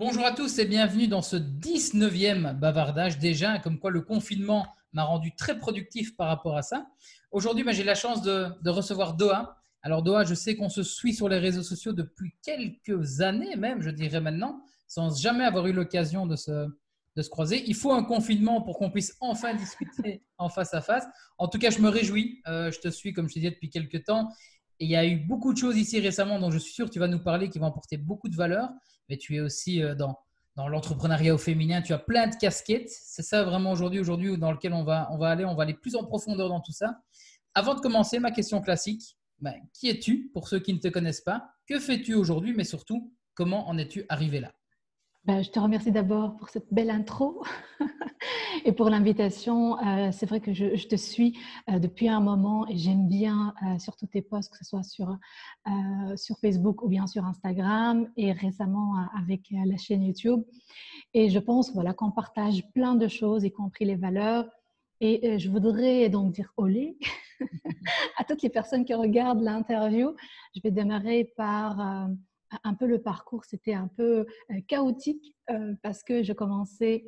Bonjour à tous et bienvenue dans ce 19e bavardage déjà, comme quoi le confinement m'a rendu très productif par rapport à ça. Aujourd'hui, ben, j'ai la chance de, recevoir Doha. Alors Doha, je sais qu'on se suit sur les réseaux sociaux depuis quelques années même, je dirais maintenant, sans jamais avoir eu l'occasion de se, croiser. Il faut un confinement pour qu'on puisse enfin discuter en face à face. En tout cas, je me réjouis. Euh, je te suis, comme je te disais, depuis quelques temps. Et il y a eu beaucoup de choses ici récemment dont je suis sûr que tu vas nous parler qui vont apporter beaucoup de valeur mais tu es aussi euh, dans, l'entrepreneuriat au féminin. Tu as plein de casquettes. C'est ça vraiment aujourd'hui, aujourd'hui dans lequel on va, on va aller. On va aller plus en profondeur dans tout ça. Avant de commencer, ma question classique ben, qui es-tu pour ceux qui ne te connaissent pas? Que fais-tu aujourd'hui? Mais surtout, comment en es-tu arrivé là? Ben, je te remercie d'abord pour cette belle intro et pour l'invitation. Euh, c'est vrai que je, te suis euh, depuis un moment et j'aime bien euh, surtout tes posts, que ce soit sur, sur Facebook ou bien sur Instagram et récemment avec la chaîne YouTube. Et je pense voilà, qu'on partage plein de choses, y compris les valeurs. Et je voudrais donc dire olé à toutes les personnes qui regardent l'interview. Je vais démarrer par un peu le parcours, c'était un peu euh, chaotique euh, parce que je commençais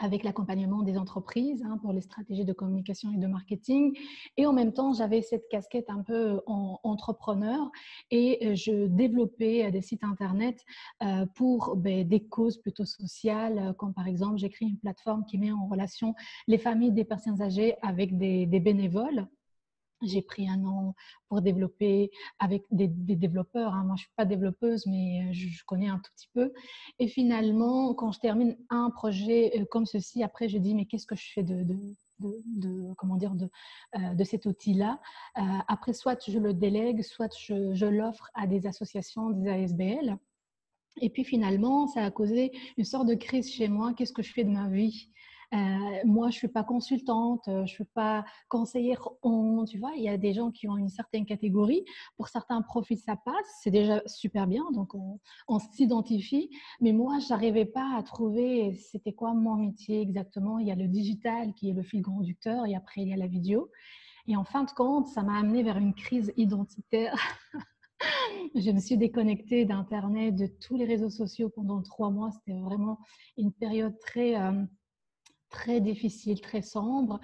avec l'accompagnement des entreprises hein, pour les stratégies de communication et de marketing. Et en même temps, j'avais cette casquette un peu en, entrepreneur et euh, je développais des sites Internet pour ben, des causes plutôt sociales, comme par exemple, créé une plateforme qui met en relation les familles des personnes âgées avec des bénévoles j'ai pris un an pour développer avec des, développeurs. Hein. Moi, je ne suis pas développeuse, mais je, connais un tout petit peu. Et finalement, quand je termine un projet comme ceci, après, je dis, mais qu'est-ce que je fais de, de, comment dire, de, euh, de cet outil-là? Euh, après, soit je le délègue, soit je, je l'offre à des associations, des ASBL. Et puis finalement, ça a causé une sorte de crise chez moi. Qu'est-ce que je fais de ma vie? euh, moi, je suis pas consultante, euh, je suis pas conseillère. tu vois, il y a des gens qui ont une certaine catégorie. Pour certains profils, ça passe. C'est déjà super bien. Donc, on, s'identifie. Mais moi, je n'arrivais pas à trouver c'était quoi mon métier exactement. Il y a le digital qui est le fil conducteur et après, il y a la vidéo. Et en fin de compte, ça m'a amené vers une crise identitaire. je me suis déconnectée d'Internet, de tous les réseaux sociaux pendant trois mois. C'était vraiment une période très, euh, très difficile, très sombre.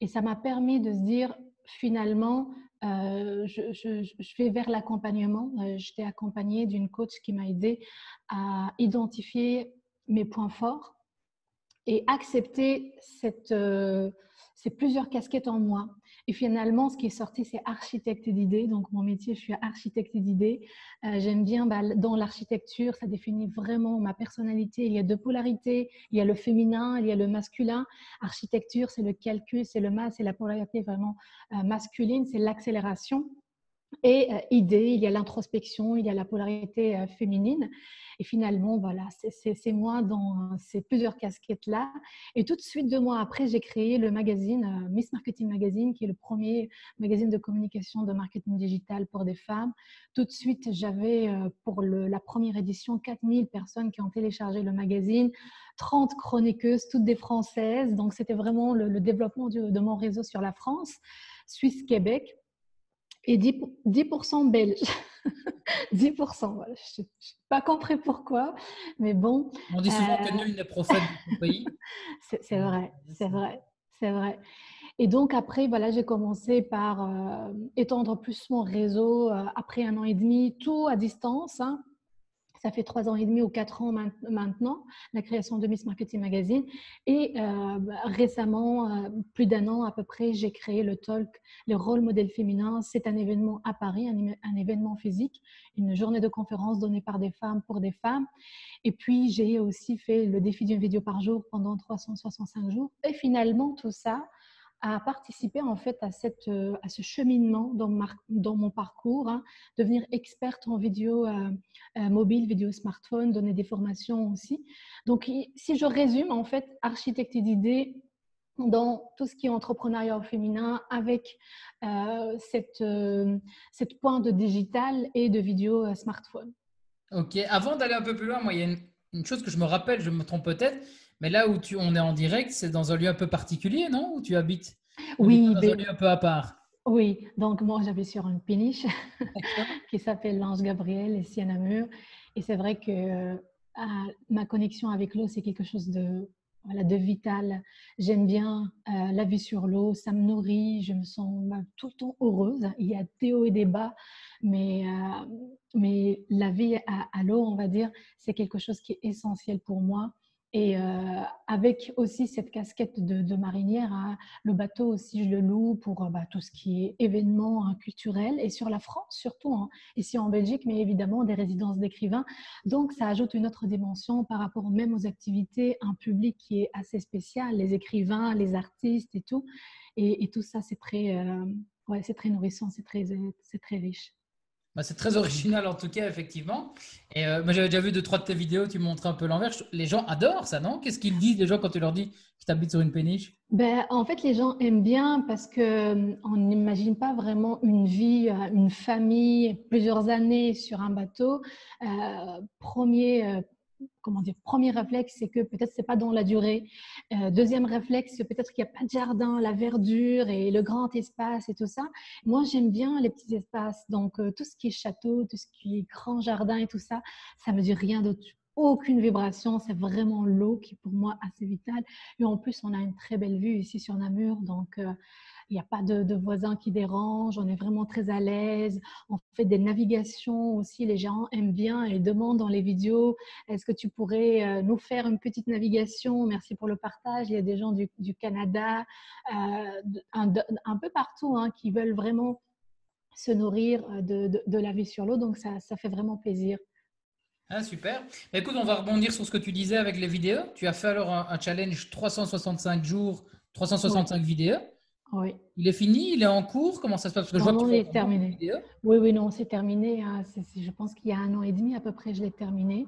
Et ça m'a permis de se dire, finalement, euh, je, vais vers l'accompagnement. Euh, J'étais accompagnée d'une coach qui m'a aidé à identifier mes points forts et accepter cette, euh, ces plusieurs casquettes en moi. Et finalement, ce qui est sorti, c'est architecte d'idées. Donc, mon métier, je suis architecte d'idées. Euh, j'aime bien, bah, dans l'architecture, ça définit vraiment ma personnalité. Il y a deux polarités. Il y a le féminin, il y a le masculin. Architecture, c'est le calcul, c'est le mas, c'est la polarité vraiment euh, masculine, c'est l'accélération. Et euh, idée, il y a l'introspection, il y a la polarité féminine. Et finalement, voilà, c'est moi dans ces plusieurs casquettes-là. Et tout de suite, deux mois après, j'ai créé le magazine euh, Miss Marketing Magazine, qui est le premier magazine de communication de marketing digital pour des femmes. Tout de suite, j'avais euh, pour la première édition 4000 personnes qui ont téléchargé le magazine, 30 chroniqueuses, toutes des françaises. Donc, c'était vraiment le, développement de mon réseau sur la France, Suisse-Québec et 10%, 10 belges. 10%, voilà. je n'ai pas compris pourquoi, mais bon. On dit souvent que nul n'est prophète du pays. c'est vrai, c'est vrai, c'est vrai. Et donc après, voilà, j'ai commencé par euh, étendre plus mon réseau euh, après un an et demi, tout à distance. Hein. Ça fait trois ans et demi ou quatre ans maintenant, la création de Miss Marketing Magazine. Et euh, récemment, euh, plus d'un an à peu près, j'ai créé le Talk, le rôle modèle féminin. C'est un événement à Paris, un, événement physique, une journée de conférence donnée par des femmes pour des femmes. Et puis, j'ai aussi fait le défi d'une vidéo par jour pendant 365 jours. Et finalement, tout ça, à participer en fait à, cette, euh, à ce cheminement dans, dans mon parcours, hein, devenir experte en vidéo euh, euh, mobile, vidéo smartphone, donner des formations aussi. Donc, si je résume, en fait, architecte d'idées dans tout ce qui est entrepreneuriat féminin avec cette, cette pointe de digital et de vidéo smartphone. Ok, avant d'aller un peu plus loin, moi, il y a une chose que je me rappelle, je me trompe peut-être, mais là où tu, on est en direct, c'est dans un lieu un peu particulier, non? Où tu habites? Oui. Dans un lieu un peu à part. Oui, donc moi j'habite sur une péniche qui s'appelle l'Ange Gabriel ici à Namur. Et c'est vrai que ma connexion avec l'eau, c'est quelque chose de, voilà, de vital. J'aime bien euh, la vie sur l'eau, ça me nourrit, je me sens bah, tout le temps heureuse. Il y a des hauts et des bas, mais, euh, mais la vie à, à l'eau, on va dire, c'est quelque chose qui est essentiel pour moi. Et euh, avec aussi cette casquette de, marinière, hein, le bateau aussi, je le loue pour euh, bah, tout ce qui est événements hein, culturels et sur la France surtout, hein, ici en Belgique, mais évidemment des résidences d'écrivains. Donc ça ajoute une autre dimension par rapport même aux activités, un public qui est assez spécial, les écrivains, les artistes et tout. Et, tout ça, c'est très, euh, ouais, très nourrissant, c'est très, c'est très riche. Bah, c'est très original en tout cas, effectivement. Et euh, moi, j'avais déjà vu deux, trois de tes vidéos, tu montres un peu l'envers. Les gens adorent ça, non? Qu'est-ce qu'ils disent, les gens, quand tu leur dis que tu habites sur une péniche? Ben, En fait, les gens aiment bien parce qu'on euh, n'imagine pas vraiment une vie, euh, une famille, plusieurs années sur un bateau. premier comment dire, premier réflexe, c'est que peut-être c'est pas dans la durée. Euh, deuxième réflexe, peut-être qu'il n'y a pas de jardin, la verdure et le grand espace et tout ça. Moi, j'aime bien les petits espaces. Donc, euh, tout ce qui est château, tout ce qui est grand jardin et tout ça, ça me dit rien d'autre. Aucune vibration, c'est vraiment l'eau qui est pour moi assez vitale. Et en plus, on a une très belle vue ici sur Namur. Donc, euh, il n'y a pas de, voisins qui dérangent, on est vraiment très à l'aise. On fait des navigations aussi, les gens aiment bien et demandent dans les vidéos, est-ce que tu pourrais euh, nous faire une petite navigation? Merci pour le partage. Il y a des gens du, Canada, euh, un, peu partout, hein, qui veulent vraiment se nourrir euh, de, la vie sur l'eau. Donc, ça, fait vraiment plaisir. Ah, super. Écoute, on va rebondir sur ce que tu disais avec les vidéos. Tu as fait alors un, challenge 365 jours, 365 vidéos. Oui. Il est fini Il est en cours Comment ça se passe? Non, non, il est terminé. Oui, oui, non, c'est terminé. Hein. je pense qu'il y a un an et demi à peu près, je l'ai terminé.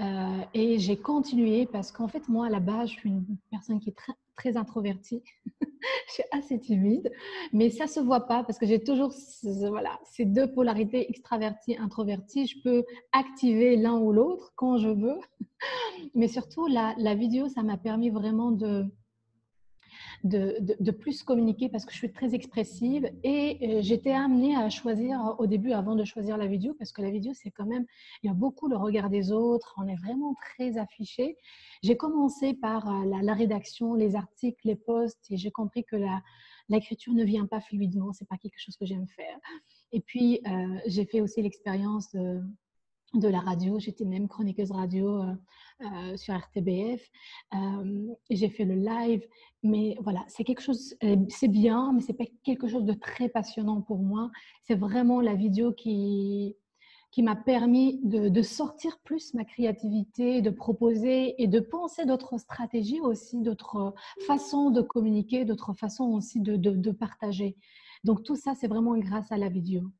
Euh, et j'ai continué parce qu'en fait, moi, à la base, je suis une personne qui est très, très introvertie. je suis assez timide, mais ça se voit pas parce que j'ai toujours voilà, ces deux polarités extravertie, introvertie. Je peux activer l'un ou l'autre quand je veux. mais surtout, la, la vidéo, ça m'a permis vraiment de de, plus communiquer parce que je suis très expressive et euh, j'étais amenée à choisir au début avant de choisir la vidéo parce que la vidéo c'est quand même, il y a beaucoup le regard des autres, on est vraiment très affiché. J'ai commencé par euh, la, rédaction, les articles, les posts et j'ai compris que la, l'écriture ne vient pas fluidement, c'est pas quelque chose que j'aime faire. Et puis euh, j'ai fait aussi l'expérience de de la radio. J'étais même chroniqueuse radio euh, euh, sur RTBF. Euh, j'ai fait le live. Mais voilà, c'est quelque chose, c'est bien, mais c'est pas quelque chose de très passionnant pour moi. C'est vraiment la vidéo qui, qui m'a permis de, sortir plus ma créativité, de proposer et de penser d'autres stratégies aussi, d'autres façons de communiquer, d'autres façons aussi de, de partager. Donc tout ça, c'est vraiment grâce à la vidéo.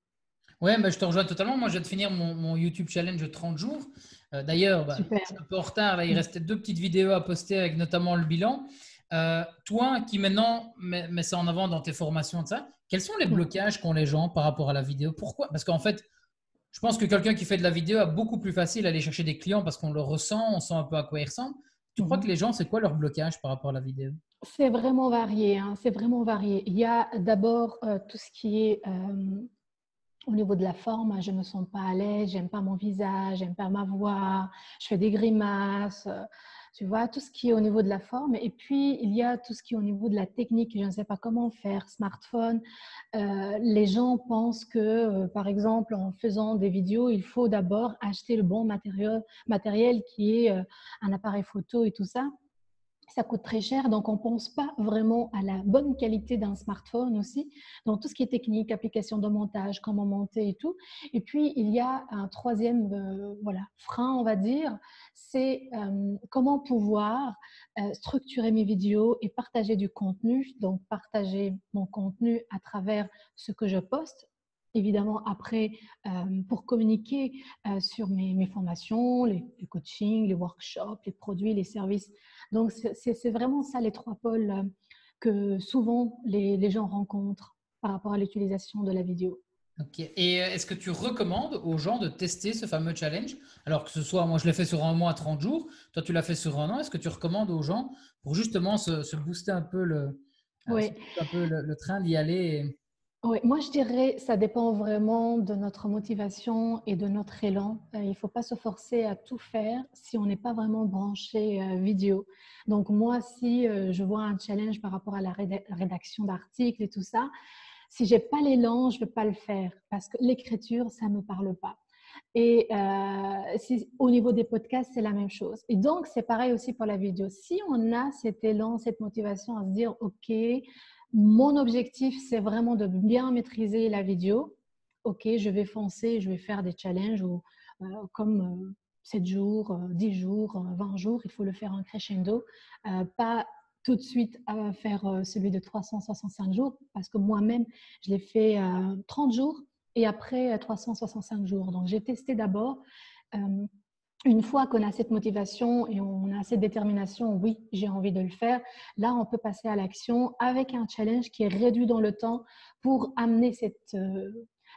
Ouais, bah, je te rejoins totalement. Moi, je viens de finir mon, YouTube challenge de 30 jours. Euh, d'ailleurs, bah, je suis un peu en retard. Là, il restait deux petites vidéos à poster avec notamment le bilan. Euh, toi qui maintenant mets, ça en avant dans tes formations, de ça, quels sont les blocages qu'ont les gens par rapport à la vidéo? Pourquoi? Parce qu'en fait, je pense que quelqu'un qui fait de la vidéo a beaucoup plus facile à aller chercher des clients parce qu'on le ressent, on sent un peu à quoi il ressemble. Tu crois mhm. que les gens, c'est quoi leur blocage par rapport à la vidéo? C'est vraiment varié. Hein, c'est vraiment varié. Il y a d'abord euh, tout ce qui est au niveau de la forme, je ne me sens pas à l'aise, j'aime pas mon visage, j'aime pas ma voix, je fais des grimaces, euh, tu vois, tout ce qui est au niveau de la forme. Et puis, il y a tout ce qui est au niveau de la technique, je ne sais pas comment faire, smartphone. Euh, les gens pensent que, euh, par exemple, en faisant des vidéos, il faut d'abord acheter le bon matériel, matériel qui est un appareil photo et tout ça ça coûte très cher, donc on ne pense pas vraiment à la bonne qualité d'un smartphone aussi, donc tout ce qui est technique, application de montage, comment monter et tout. Et puis, il y a un troisième euh, voilà, frein, on va dire, c'est euh, comment pouvoir euh, structurer mes vidéos et partager du contenu, donc partager mon contenu à travers ce que je poste, évidemment après pour communiquer sur mes, formations, les, les, coachings, les workshops, les produits, les services. Donc, c'est vraiment ça les trois pôles euh, que souvent les, gens rencontrent par rapport à l'utilisation de la vidéo. Ok. Et euh, est-ce que tu recommandes aux gens de tester ce fameux challenge? Alors que ce soit, moi je l'ai fait sur un mois, 30 jours, toi tu l'as fait sur un an, est-ce que tu recommandes aux gens pour justement se, booster un peu le, euh, un peu le, train d'y aller Oui, moi je dirais ça dépend vraiment de notre motivation et de notre élan. Euh, il ne faut pas se forcer à tout faire si on n'est pas vraiment branché euh, vidéo. Donc moi, si euh, je vois un challenge par rapport à la rédaction d'articles et tout ça, si j'ai pas l'élan, je ne vais pas le faire parce que l'écriture, ça ne me parle pas. Et au niveau des podcasts, c'est la même chose. Et donc, c'est pareil aussi pour la vidéo. Si on a cet élan, cette motivation à se dire, OK, mon objectif, c'est vraiment de bien maîtriser la vidéo. Ok, je vais foncer, je vais faire des challenges ou, euh, comme 7 euh, jours, 10 euh, jours, 20 jours, il faut le faire en crescendo. pas tout de suite faire celui de 365 jours parce que moi-même, je l'ai fait 30 jours et après 365 jours. Donc, j'ai testé d'abord une fois qu'on a cette motivation et on a cette détermination, oui, j'ai envie de le faire, là, on peut passer à l'action avec un challenge qui est réduit dans le temps pour amener cette, euh,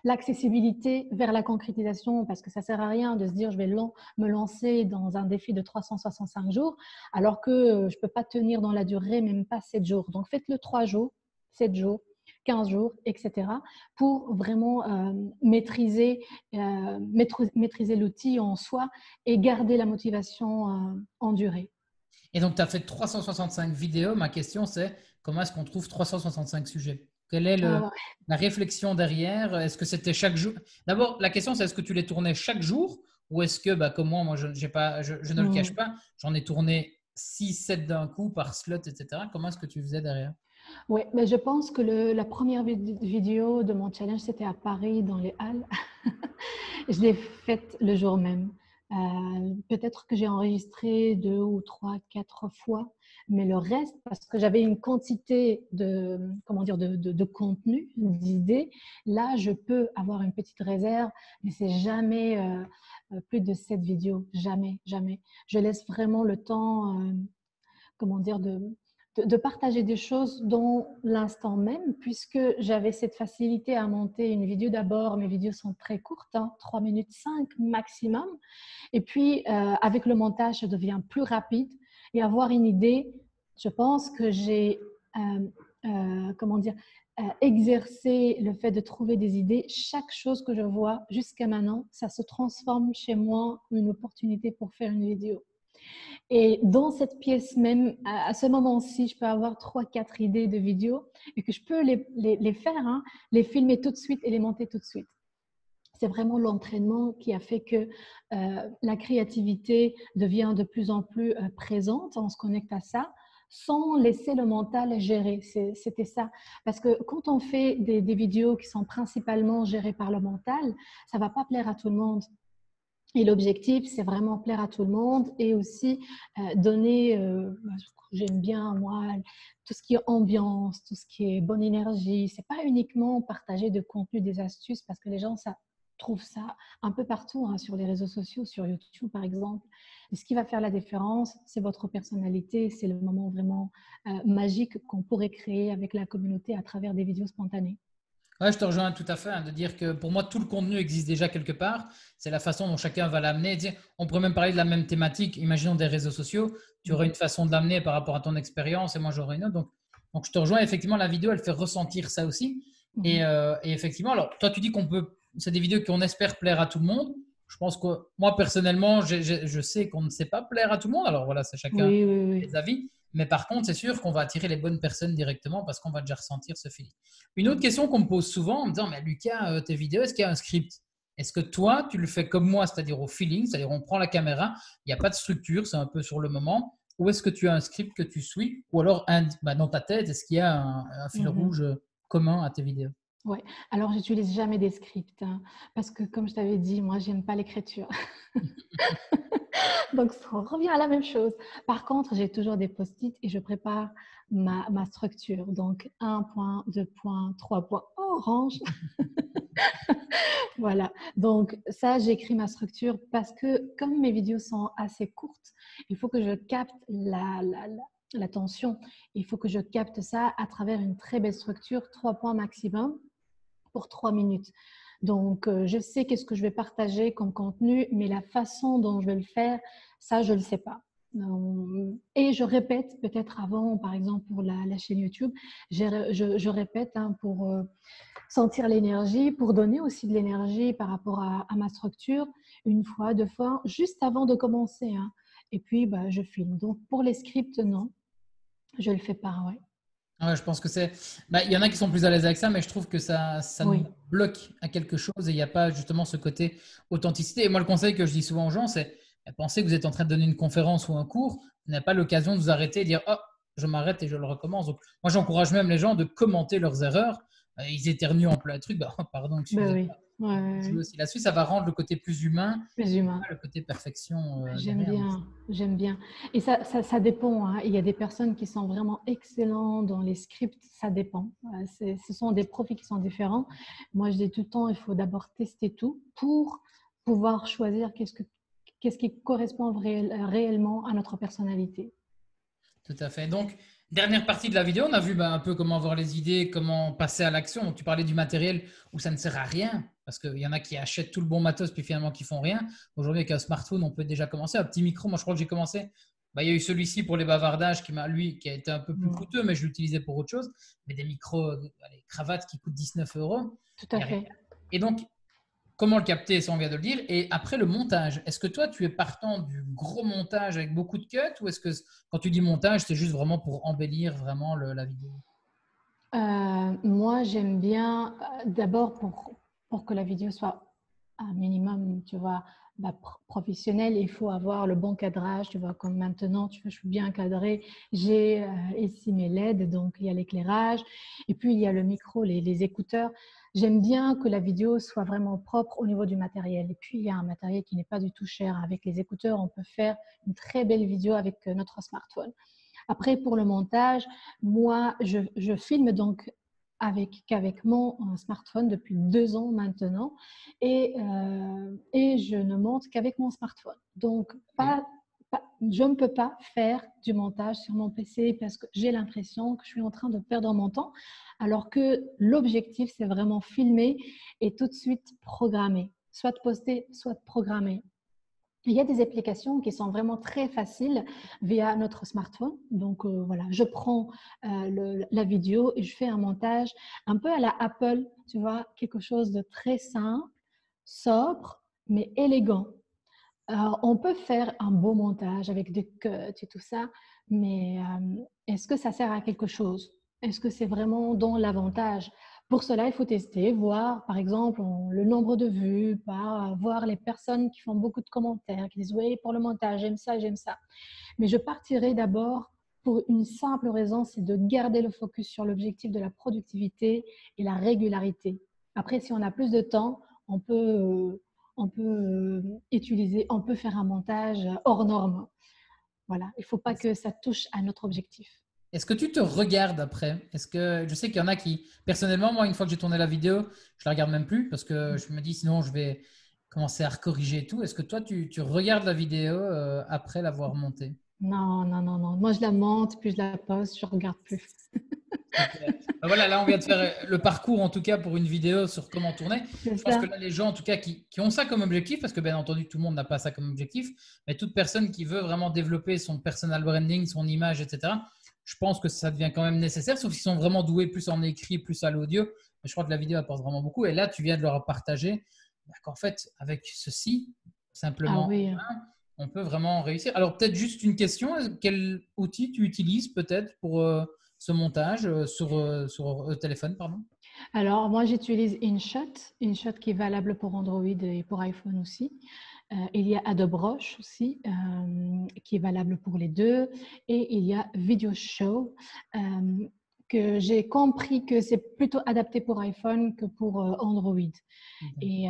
l'accessibilité vers la concrétisation, parce que ça sert à rien de se dire je vais me lancer dans un défi de 365 jours, alors que euh, je ne peux pas tenir dans la durée, même pas 7 jours. Donc faites-le 3 jours, 7 jours, 15 jours, etc., pour vraiment euh, maîtriser, euh, maîtriser l'outil en soi et garder la motivation euh, en durée. Et donc, tu as fait 365 vidéos. Ma question, c'est comment est-ce qu'on trouve 365 sujets? Quelle est ah la réflexion derrière? Est-ce que c'était chaque jour? D'abord, la question, c'est est-ce que tu les tournais chaque jour? Ou est-ce que, bah, comme moi, moi je, pas, je, ne le cache pas, j'en ai tourné 6, 7 d'un coup par slot, etc. Comment est-ce que tu faisais derrière? Oui, mais je pense que la première vidéo de mon challenge, c'était à Paris, dans les Halles. je l'ai faite le jour même. Euh, peut-être que j'ai enregistré deux ou trois, quatre fois, mais le reste, parce que j'avais une quantité de, comment dire, de, de, contenu, d'idées, là, je peux avoir une petite réserve, mais c'est jamais euh, euh, plus de sept vidéos, jamais, jamais. Je laisse vraiment le temps, comment dire, de, de, partager des choses dans l'instant même, puisque j'avais cette facilité à monter une vidéo d'abord. Mes vidéos sont très courtes, hein, 3 minutes 5 maximum. Et puis, euh, avec le montage, ça devient plus rapide. Et avoir une idée, je pense que j'ai, euh, euh, comment dire, exercé le fait de trouver des idées. Chaque chose que je vois jusqu'à maintenant, ça se transforme chez moi en une opportunité pour faire une vidéo. Et dans cette pièce même, à, ce moment-ci, je peux avoir trois, quatre idées de vidéos et que je peux les, faire, hein, les filmer tout de suite et les monter tout de suite. C'est vraiment l'entraînement qui a fait que euh, la créativité devient de plus en plus euh, présente. On se connecte à ça sans laisser le mental gérer. C'était ça. Parce que quand on fait des, des, vidéos qui sont principalement gérées par le mental, ça va pas plaire à tout le monde. Et l'objectif, c'est vraiment plaire à tout le monde et aussi euh, donner, euh, bah, j'aime bien moi, tout ce qui est ambiance, tout ce qui est bonne énergie. C'est pas uniquement partager de contenu, des astuces, parce que les gens ça, trouvent ça un peu partout, hein, sur les réseaux sociaux, sur YouTube par exemple. Et ce qui va faire la différence, c'est votre personnalité, c'est le moment vraiment euh, magique qu'on pourrait créer avec la communauté à travers des vidéos spontanées je te rejoins tout à fait, hein, de dire que pour moi, tout le contenu existe déjà quelque part. C'est la façon dont chacun va l'amener. On pourrait même parler de la même thématique. Imaginons des réseaux sociaux. Tu aurais une façon de l'amener par rapport à ton expérience et moi, j'aurais une autre. Donc, donc, je te rejoins. Effectivement, la vidéo, elle fait ressentir ça aussi. Mhm. Euh, et, effectivement, alors, toi, tu dis qu'on peut. C'est des vidéos qu'on espère plaire à tout le monde. Je pense que moi, personnellement, je sais qu'on ne sait pas plaire à tout le monde. Alors voilà, c'est chacun les avis. Mais par contre, c'est sûr qu'on va attirer les bonnes personnes directement parce qu'on va déjà ressentir ce feeling. Une autre question qu'on me pose souvent en me disant, mais Lucas, euh, tes vidéos, est-ce qu'il y a un script? Est-ce que toi, tu le fais comme moi, c'est-à-dire au feeling, c'est-à-dire on prend la caméra, il n'y a pas de structure, c'est un peu sur le moment Ou est-ce que tu as un script que tu suis Ou alors, bah, dans ta tête, est-ce qu'il y a un, fil mhm. rouge commun à tes vidéos? Oui, alors j'utilise jamais des scripts hein, parce que comme je t'avais dit, moi j'aime pas l'écriture. Donc on revient à la même chose. Par contre, j'ai toujours des post-it et je prépare ma, ma, structure. Donc un point, deux points, trois points, orange. voilà. Donc ça, j'écris ma structure parce que comme mes vidéos sont assez courtes, il faut que je capte la, la, la l'attention. Il faut que je capte ça à travers une très belle structure, trois points maximum pour trois minutes. Donc, euh, je sais qu'est-ce que je vais partager comme contenu, mais la façon dont je vais le faire, ça, je ne le sais pas. et je répète peut-être avant, par exemple pour la, chaîne YouTube, je, répète hein, pour sentir l'énergie, pour donner aussi de l'énergie par rapport à, ma structure, une fois, deux fois, juste avant de commencer. Hein. Et puis, bah, je filme. Donc, pour les scripts, non, je le fais pas, ouais. Ouais, je pense que c'est. Bah, il y en a qui sont plus à l'aise avec ça, mais je trouve que ça, ça nous bloque à quelque chose et il n'y a pas justement ce côté authenticité. Et moi, le conseil que je dis souvent aux gens, c'est bah, pensez que vous êtes en train de donner une conférence ou un cours, vous n'avez pas l'occasion de vous arrêter et dire Oh, je m'arrête et je le recommence. Donc, moi, j'encourage même les gens de commenter leurs erreurs euh, ils éternuent en plein truc, bah, pardon, ben oui. La Suisse, ça va rendre le côté plus humain, plus humain. le côté perfection. Euh, j'aime bien, j'aime bien. Et ça, ça, ça dépend. Hein. Il y a des personnes qui sont vraiment excellents dans les scripts, ça dépend. Ce sont des profils qui sont différents. Moi, je dis tout le temps, il faut d'abord tester tout pour pouvoir choisir qu'est-ce, que, qu'est-ce qui correspond réellement à notre personnalité. Tout à fait. Donc, Dernière partie de la vidéo, on a vu bah, un peu comment avoir les idées, comment passer à l'action. Tu parlais du matériel où ça ne sert à rien, parce qu'il y en a qui achètent tout le bon matos puis finalement qui font rien. Aujourd'hui, avec un smartphone, on peut déjà commencer. Un petit micro, moi je crois que j'ai commencé. Bah, il y a eu celui-ci pour les bavardages qui m'a, lui, qui a été un peu plus coûteux, mais je l'utilisais pour autre chose. Mais des micros, euh, les cravates qui coûtent 19 euros. Tout à fait. Et donc, comment le capter, ça on vient de le dire. Et après le montage, est-ce que toi tu es partant du gros montage avec beaucoup de cuts ou est-ce que quand tu dis montage, c'est juste vraiment pour embellir vraiment la vidéo? Euh, Moi j'aime bien euh, d'abord pour, pour que la vidéo soit un minimum, tu vois, bah, professionnel, il faut avoir le bon cadrage, tu vois, comme maintenant, tu vois, je suis bien cadré, j'ai euh, ici mes LED, donc il y a l'éclairage, et puis il y a le micro, les écouteurs. J'aime bien que la vidéo soit vraiment propre au niveau du matériel. Et puis, il y a un matériel qui n'est pas du tout cher. Avec les écouteurs, on peut faire une très belle vidéo avec euh, notre smartphone. Après, pour le montage, moi, je, filme donc avec, qu'avec mon euh, smartphone depuis deux ans maintenant et, euh, et je ne monte qu'avec mon smartphone. Donc, pas, je ne peux pas faire du montage sur mon PC parce que j'ai l'impression que je suis en train de perdre mon temps, alors que l'objectif, c'est vraiment filmer et tout de suite programmer, soit poster, soit programmer. Il y a des applications qui sont vraiment très faciles via notre smartphone. Donc euh, voilà, je prends euh, la vidéo et je fais un montage un peu à la Apple, tu vois, quelque chose de très simple, sobre, mais élégant. On peut faire un beau montage avec des cuts et tout ça, mais euh, est-ce que ça sert à quelque chose? Est-ce que c'est vraiment dans l'avantage? Pour cela, il faut tester, voir par exemple le nombre de vues, voir les personnes qui font beaucoup de commentaires, qui disent oui, pour le montage, j'aime ça, j'aime ça. Mais je partirai d'abord pour une simple raison, c'est de garder le focus sur l'objectif de la productivité et la régularité. Après, si on a plus de temps, on peut euh, on peut euh, utiliser, on peut faire un montage hors norme. Voilà, il ne faut pas que ça touche à notre objectif. Est-ce que tu te regardes après? Est-ce que je sais qu'il y en a qui, personnellement, moi, une fois que j'ai tourné la vidéo, je la regarde même plus parce que je me dis sinon je vais commencer à corriger tout. Est-ce que toi, tu, regardes la vidéo euh, après l'avoir montée? Non, non, non, non. Moi, je la monte, puis je la poste, je regarde plus. Bah voilà, là, on vient de faire le parcours, en tout cas, pour une vidéo sur comment tourner. Je pense que là, les gens, en tout cas, qui, ont ça comme objectif, parce que bien entendu, tout le monde n'a pas ça comme objectif, mais toute personne qui veut vraiment développer son personal branding, son image, etc., je pense que ça devient quand même nécessaire, sauf s'ils sont vraiment doués plus en écrit, plus à l'audio. Mais je crois que la vidéo apporte vraiment beaucoup. Et là, tu viens de leur partager bah, qu'en fait, avec ceci, simplement, ah on peut vraiment réussir. Alors, peut-être juste une question. Quel outil tu utilises peut-être pour... Euh, ce montage euh, sur, euh, sur euh, téléphone pardon? Alors, moi, j'utilise InShot, InShot qui est valable pour Android et pour iPhone aussi. il y a Adobe Rush aussi, qui est valable pour les deux. Et il y a Video Show, que j'ai compris que c'est plutôt adapté pour iPhone que pour Android. Mhm. Et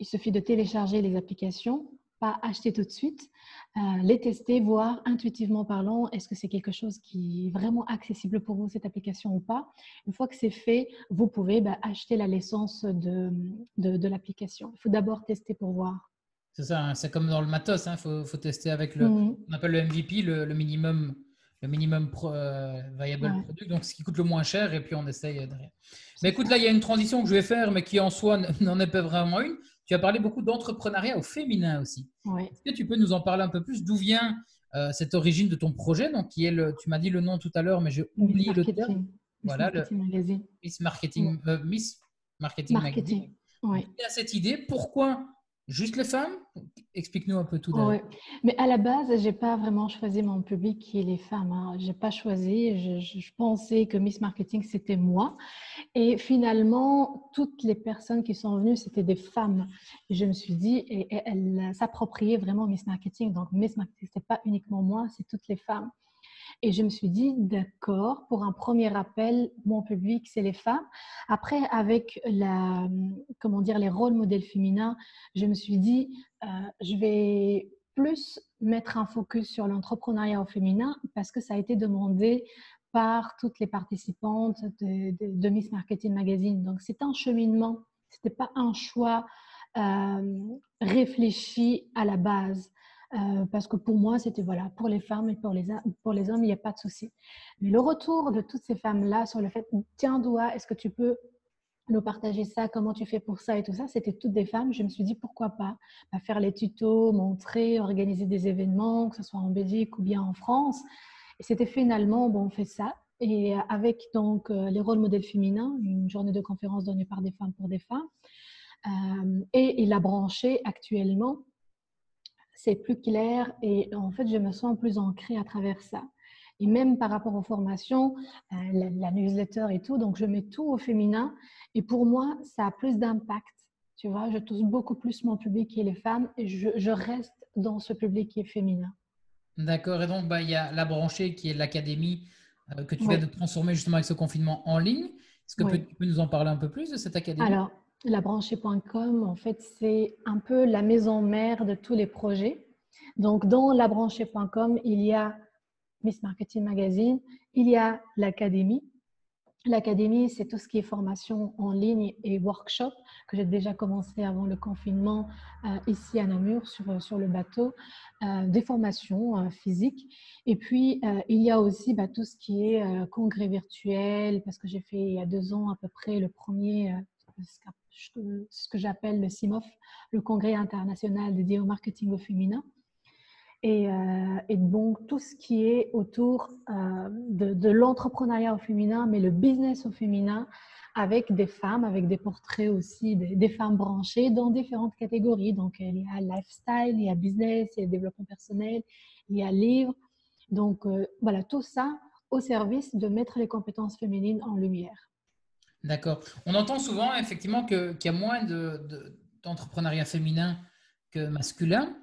il suffit de télécharger les applications acheter tout de suite, euh, les tester, voir intuitivement parlant, est-ce que c'est quelque chose qui est vraiment accessible pour vous, cette application ou pas. Une fois que c'est fait, vous pouvez bah, acheter la licence de, de, l'application. Il faut d'abord tester pour voir. C'est ça, hein, c'est comme dans le matos, il hein, faut, faut, tester avec le, mmh. on appelle le MVP, le, minimum le minimum euh, viable product, donc ce qui coûte le moins cher, et puis on essaye derrière. Mais écoute, là, il y a une transition que je vais faire, mais qui en soi n'en est pas vraiment une. Tu as parlé beaucoup d'entrepreneuriat au féminin aussi. Est-ce que tu peux nous en parler un peu plus? D'où vient euh, cette origine de ton projet? Donc, qui est le, Tu m'as dit le nom tout à l'heure, mais j'ai oublié le terme. Voilà, Marketing le Magazine. Miss Marketing, euh, Miss Marketing, Marketing. Magazine. Ouais. Il y a cette idée? Pourquoi Juste les femmes? Explique-nous un peu tout d'abord. Mais à la base, je n'ai pas vraiment choisi mon public qui est les femmes. Hein. Je n'ai pas choisi. Je, pensais que Miss Marketing, c'était moi. Et finalement, toutes les personnes qui sont venues, c'était des femmes. Et je me suis dit, et, elles s'appropriaient vraiment Miss Marketing. Donc, Miss Marketing, n'est pas uniquement moi, c'est toutes les femmes. Et je me suis dit, d'accord, pour un premier appel, mon public, c'est les femmes. Après, avec la, comment dire, les rôles modèles féminins, je me suis dit, euh, je vais plus mettre un focus sur l'entrepreneuriat au féminin parce que ça a été demandé par toutes les participantes de, Miss Marketing Magazine. Donc, c'est un cheminement, ce n'était pas un choix euh, réfléchi à la base. Euh, parce que pour moi, c'était voilà, pour les femmes et pour les, pour les hommes, il n'y a pas de souci. Mais le retour de toutes ces femmes-là sur le fait, tiens, Doua, est-ce que tu peux nous partager ça, comment tu fais pour ça et tout ça, c'était toutes des femmes. Je me suis dit, pourquoi pas bah, faire les tutos, montrer, organiser des événements, que ce soit en Belgique ou bien en France. Et c'était finalement, bon, on fait ça. Et avec donc euh, les rôles modèles féminins, une journée de conférence donnée par des femmes pour des femmes. Euh, et il a branché actuellement c'est plus clair et en fait, je me sens plus ancrée à travers ça. Et même par rapport aux formations, euh, la, newsletter et tout, donc je mets tout au féminin. Et pour moi, ça a plus d'impact. Tu vois, je touche beaucoup plus mon public qui est les femmes et je, reste dans ce public qui est féminin. D'accord. Et donc, bah, il y a la branchée qui est l'académie euh, que tu viens de transformer justement avec ce confinement en ligne. Est-ce que tu peux nous en parler un peu plus de cette académie? Alors, Labranchée.com, en fait, c'est un peu la maison mère de tous les projets. Donc, dans labranchée.com, il y a Miss Marketing Magazine, il y a l'Académie. L'Académie, c'est tout ce qui est formation en ligne et workshop que j'ai déjà commencé avant le confinement euh, ici à Namur sur, sur le bateau, euh, des formations euh, physiques. Et puis, il y a aussi bah, tout ce qui est congrès virtuel, parce que j'ai fait il y a deux ans à peu près le premier ce que j'appelle le CIMOF, le Congrès international dédié au marketing au féminin. Et, euh, bon, tout ce qui est autour euh, de, l'entrepreneuriat au féminin, mais le business au féminin, avec des femmes, avec des portraits aussi, des, femmes branchées dans différentes catégories. Donc, il y a lifestyle, il y a business, il y a développement personnel, il y a livre. Donc, euh, voilà, tout ça au service de mettre les compétences féminines en lumière. D'accord. On entend souvent effectivement qu'il y a moins d'entrepreneuriat féminin que masculin.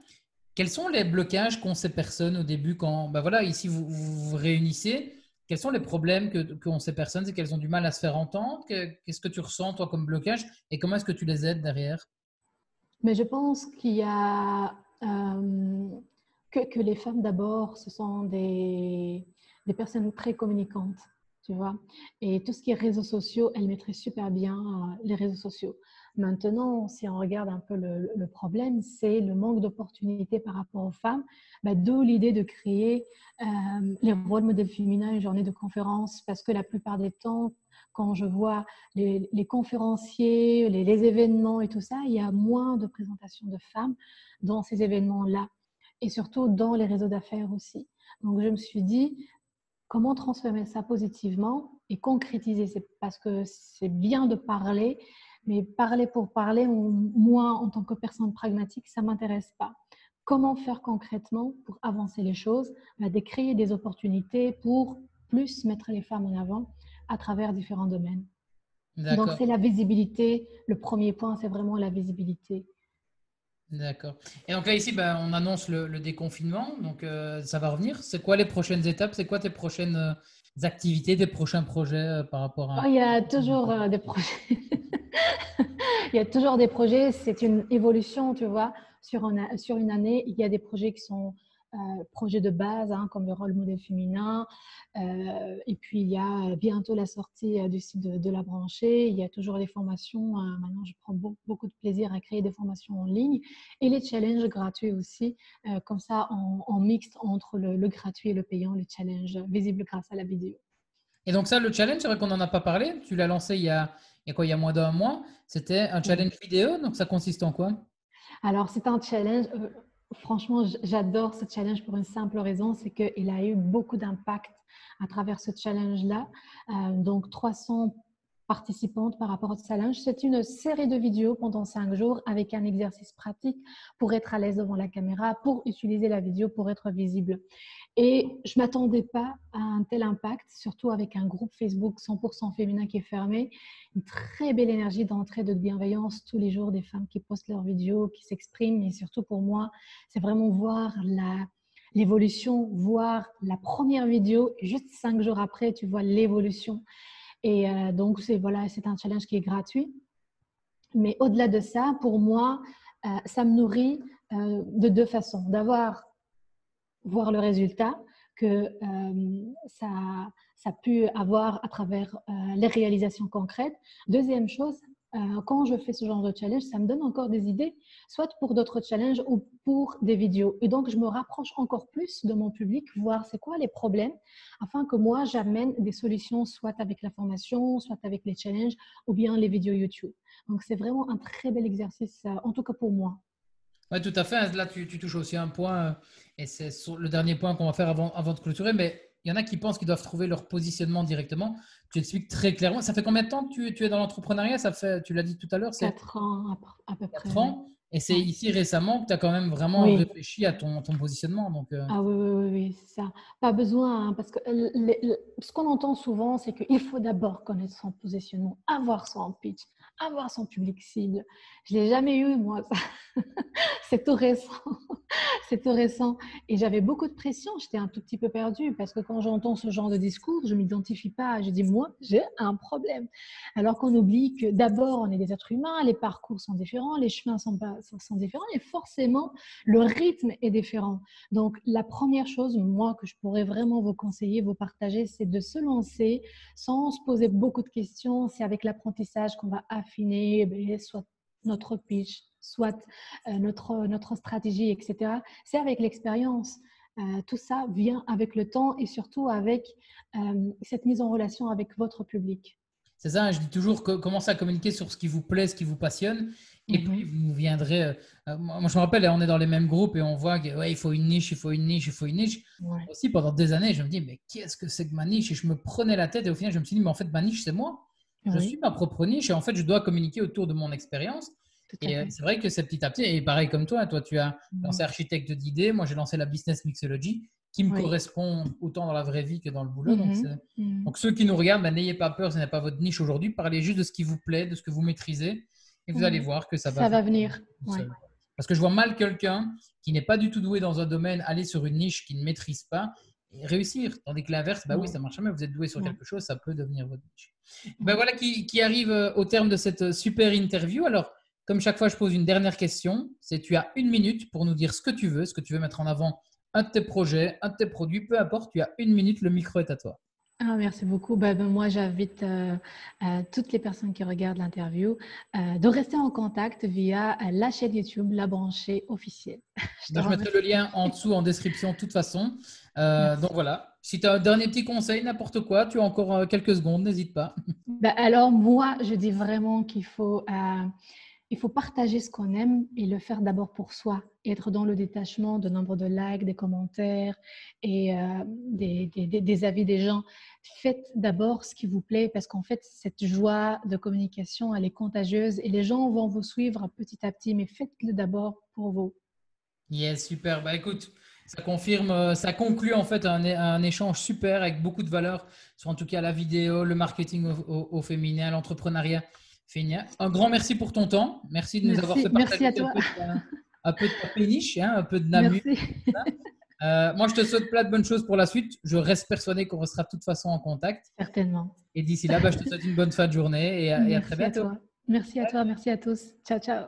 Quels sont les blocages qu'ont ces personnes au début quand, ben voilà, ici vous vous, réunissez. Quels sont les problèmes qu'ont ces personnes? C'est qu'elles ont du mal à se faire entendre. Qu'est-ce que tu ressens toi comme blocage? Et comment est-ce que tu les aides derrière? Mais je pense qu'il y a euh, que, les femmes d'abord, ce sont des personnes très communicantes tu vois. Et tout ce qui est réseaux sociaux, elle mettrait super bien euh, les réseaux sociaux. Maintenant, si on regarde un peu le, problème, c'est le manque d'opportunités par rapport aux femmes. Bah, D'où l'idée de créer euh, les rôles modèles féminins, une journée de conférence, parce que la plupart des temps, quand je vois les, conférenciers, les, événements et tout ça, il y a moins de présentation de femmes dans ces événements-là, et surtout dans les réseaux d'affaires aussi. Donc, je me suis dit, comment transformer ça positivement et concrétiser. C'est parce que c'est bien de parler, mais parler pour parler, moi, en tant que personne pragmatique, ça ne m'intéresse pas. Comment faire concrètement pour avancer les choses? Bah, De créer des opportunités pour plus mettre les femmes en avant à travers différents domaines. Donc, c'est la visibilité. Le premier point, c'est vraiment la visibilité. D'accord. Et donc là, ici, ben, on annonce le, déconfinement. Donc, euh, ça va revenir. C'est quoi les prochaines étapes? C'est quoi tes prochaines euh, activités, tes prochains projets euh, par rapport à... Oh, il y a toujours des projets. il y a toujours des projets. C'est une évolution, tu vois. Sur une année, il y a des projets qui sont euh, projets de base, hein, comme le rôle modèle féminin. Euh, et puis, il y a bientôt la sortie euh, du site de, la branchée. Il y a toujours les formations. Hein. maintenant, je prends beaucoup, de plaisir à créer des formations en ligne et les challenges gratuits aussi, comme ça, en, mixte entre le, gratuit et le payant, les challenges visibles grâce à la vidéo. Et donc ça, le challenge, c'est vrai qu'on n'en a pas parlé. Tu l'as lancé il y a, il y a quoi Il y a moins d'un mois. C'était un challenge vidéo. Donc ça consiste en quoi? Alors c'est un challenge. Franchement, j'adore ce challenge pour une simple raison, c'est qu'il a eu beaucoup d'impact à travers ce challenge-là. Euh, donc 300 participantes par rapport au challenge. C'est une série de vidéos pendant cinq jours avec un exercice pratique pour être à l'aise devant la caméra, pour utiliser la vidéo, pour être visible. Et je ne m'attendais pas à un tel impact, surtout avec un groupe Facebook 100% féminin qui est fermé. Une très belle énergie d'entrée, de bienveillance tous les jours, des femmes qui postent leurs vidéos, qui s'expriment. Et surtout pour moi, c'est vraiment voir l'évolution, voir la première vidéo, juste cinq jours après, tu vois l'évolution. Et euh, donc, c'est voilà, c'est un challenge qui est gratuit. Mais au-delà de ça, pour moi, euh, ça me nourrit euh, de deux façons. D'avoir voir le résultat que ça, ça a pu avoir à travers les réalisations concrètes. Deuxième chose, euh, quand je fais ce genre de challenge, ça me donne encore des idées, soit pour d'autres challenges ou pour des vidéos. Et donc, je me rapproche encore plus de mon public, voir c'est quoi les problèmes, afin que moi, j'amène des solutions, soit avec la formation, soit avec les challenges, ou bien les vidéos YouTube. Donc, c'est vraiment un très bel exercice, euh, en tout cas pour moi. Oui, tout à fait. Là, tu, touches aussi un point, euh, et c'est le dernier point qu'on va faire avant, avant de clôturer, mais il y en a qui pensent qu'ils doivent trouver leur positionnement directement. Tu expliques très clairement. Ça fait combien de temps que tu, es dans l'entrepreneuriat? Ça fait, tu l'as dit tout à l'heure, c'est 4 ans à peu près. 4 ans. Et c'est ici récemment que tu as quand même vraiment réfléchi à ton, ton positionnement. Donc, euh. Ah oui, oui, oui, c'est ça. Pas besoin, hein, parce que ce qu'on entend souvent, c'est qu'il faut d'abord connaître son positionnement, avoir son pitch, avoir son public cible. Je ne l'ai jamais eu, moi. c'est tout récent. C'est tout récent. Et j'avais beaucoup de pression. J'étais un tout petit peu perdue parce que quand j'entends ce genre de discours, je ne m'identifie pas. Je dis, moi, j'ai un problème. Alors qu'on oublie que d'abord, on est des êtres humains, les parcours sont différents, les chemins sont, pas, sont différents et forcément, le rythme est différent. Donc, la première chose, moi, que je pourrais vraiment vous conseiller, vous partager, c'est de se lancer sans se poser beaucoup de questions. C'est avec l'apprentissage qu'on va affiner eh soit notre pitch, soit euh, notre, notre stratégie, etc. C'est avec l'expérience. Euh, tout ça vient avec le temps et surtout avec euh, cette mise en relation avec votre public. C'est ça, je dis toujours que commencez à communiquer sur ce qui vous plaît, ce qui vous passionne. Et mhm. puis, vous viendrez. moi, je me rappelle, on est dans les mêmes groupes et on voit qu'il ouais, faut une niche, il faut une niche, il faut une niche. Aussi, pendant des années, je me dis, mais qu'est-ce que c'est que ma niche? Et je me prenais la tête et au final, je me suis dit, mais en fait, ma niche, c'est moi. Je suis ma propre niche et en fait, je dois communiquer autour de mon expérience. Et euh, c'est vrai que c'est petit à petit. Et pareil comme toi, toi, tu as mmh. lancé architecte d'idées. Moi, j'ai lancé la business mixology qui me correspond autant dans la vraie vie que dans le boulot. Donc, mmh mmh. donc, ceux qui nous regardent, ben, n'ayez pas peur, ce n'est pas votre niche aujourd'hui. Parlez juste de ce qui vous plaît, de ce que vous maîtrisez. Et vous allez voir que ça va, ça va venir. Parce que je vois mal quelqu'un qui n'est pas du tout doué dans un domaine aller sur une niche qu'il ne maîtrise pas et réussir. Tandis que l'inverse, bah oui, ça marche jamais. Vous êtes doué sur quelque chose, ça peut devenir votre niche. Ben voilà qui, qui arrive euh, au terme de cette euh, super interview. Alors, comme chaque fois, je pose une dernière question. C'est tu as une minute pour nous dire ce que tu veux, ce que tu veux mettre en avant, un de tes projets, un de tes produits, peu importe, tu as une minute, le micro est à toi. Ah, merci beaucoup. Bah, ben, moi, j'invite euh, euh, toutes les personnes qui regardent l'interview euh, de rester en contact via la chaîne YouTube La Branchée officielle. je, je mettrai le lien en dessous en description de toute façon. donc voilà. Si tu as un dernier petit conseil, n'importe quoi, tu as encore quelques secondes, n'hésite pas. Bah, alors moi, je dis vraiment qu'il faut il faut partager ce qu'on aime et le faire d'abord pour soi, être dans le détachement de nombre de likes, des commentaires et euh, des, avis des gens. Faites d'abord ce qui vous plaît parce qu'en fait, cette joie de communication, elle est contagieuse et les gens vont vous suivre petit à petit, mais faites-le d'abord pour vous. Yes, super. Bah écoute, ça confirme, euh, ça conclut en fait un, échange super avec beaucoup de valeur sur en tout cas la vidéo, le marketing au, au féminin, l'entrepreneuriat Fénia, un grand merci pour ton temps. Merci de nous avoir fait partager un, peu de ta péniche, hein, un peu de Namu. Euh, moi, je te souhaite plein de bonnes choses pour la suite. Je reste persuadé qu'on restera de toute façon en contact. Certainement. Et d'ici là, bah, je te souhaite une bonne fin de journée et, à, et à très bientôt. Merci à toi, merci à tous. Ciao, ciao.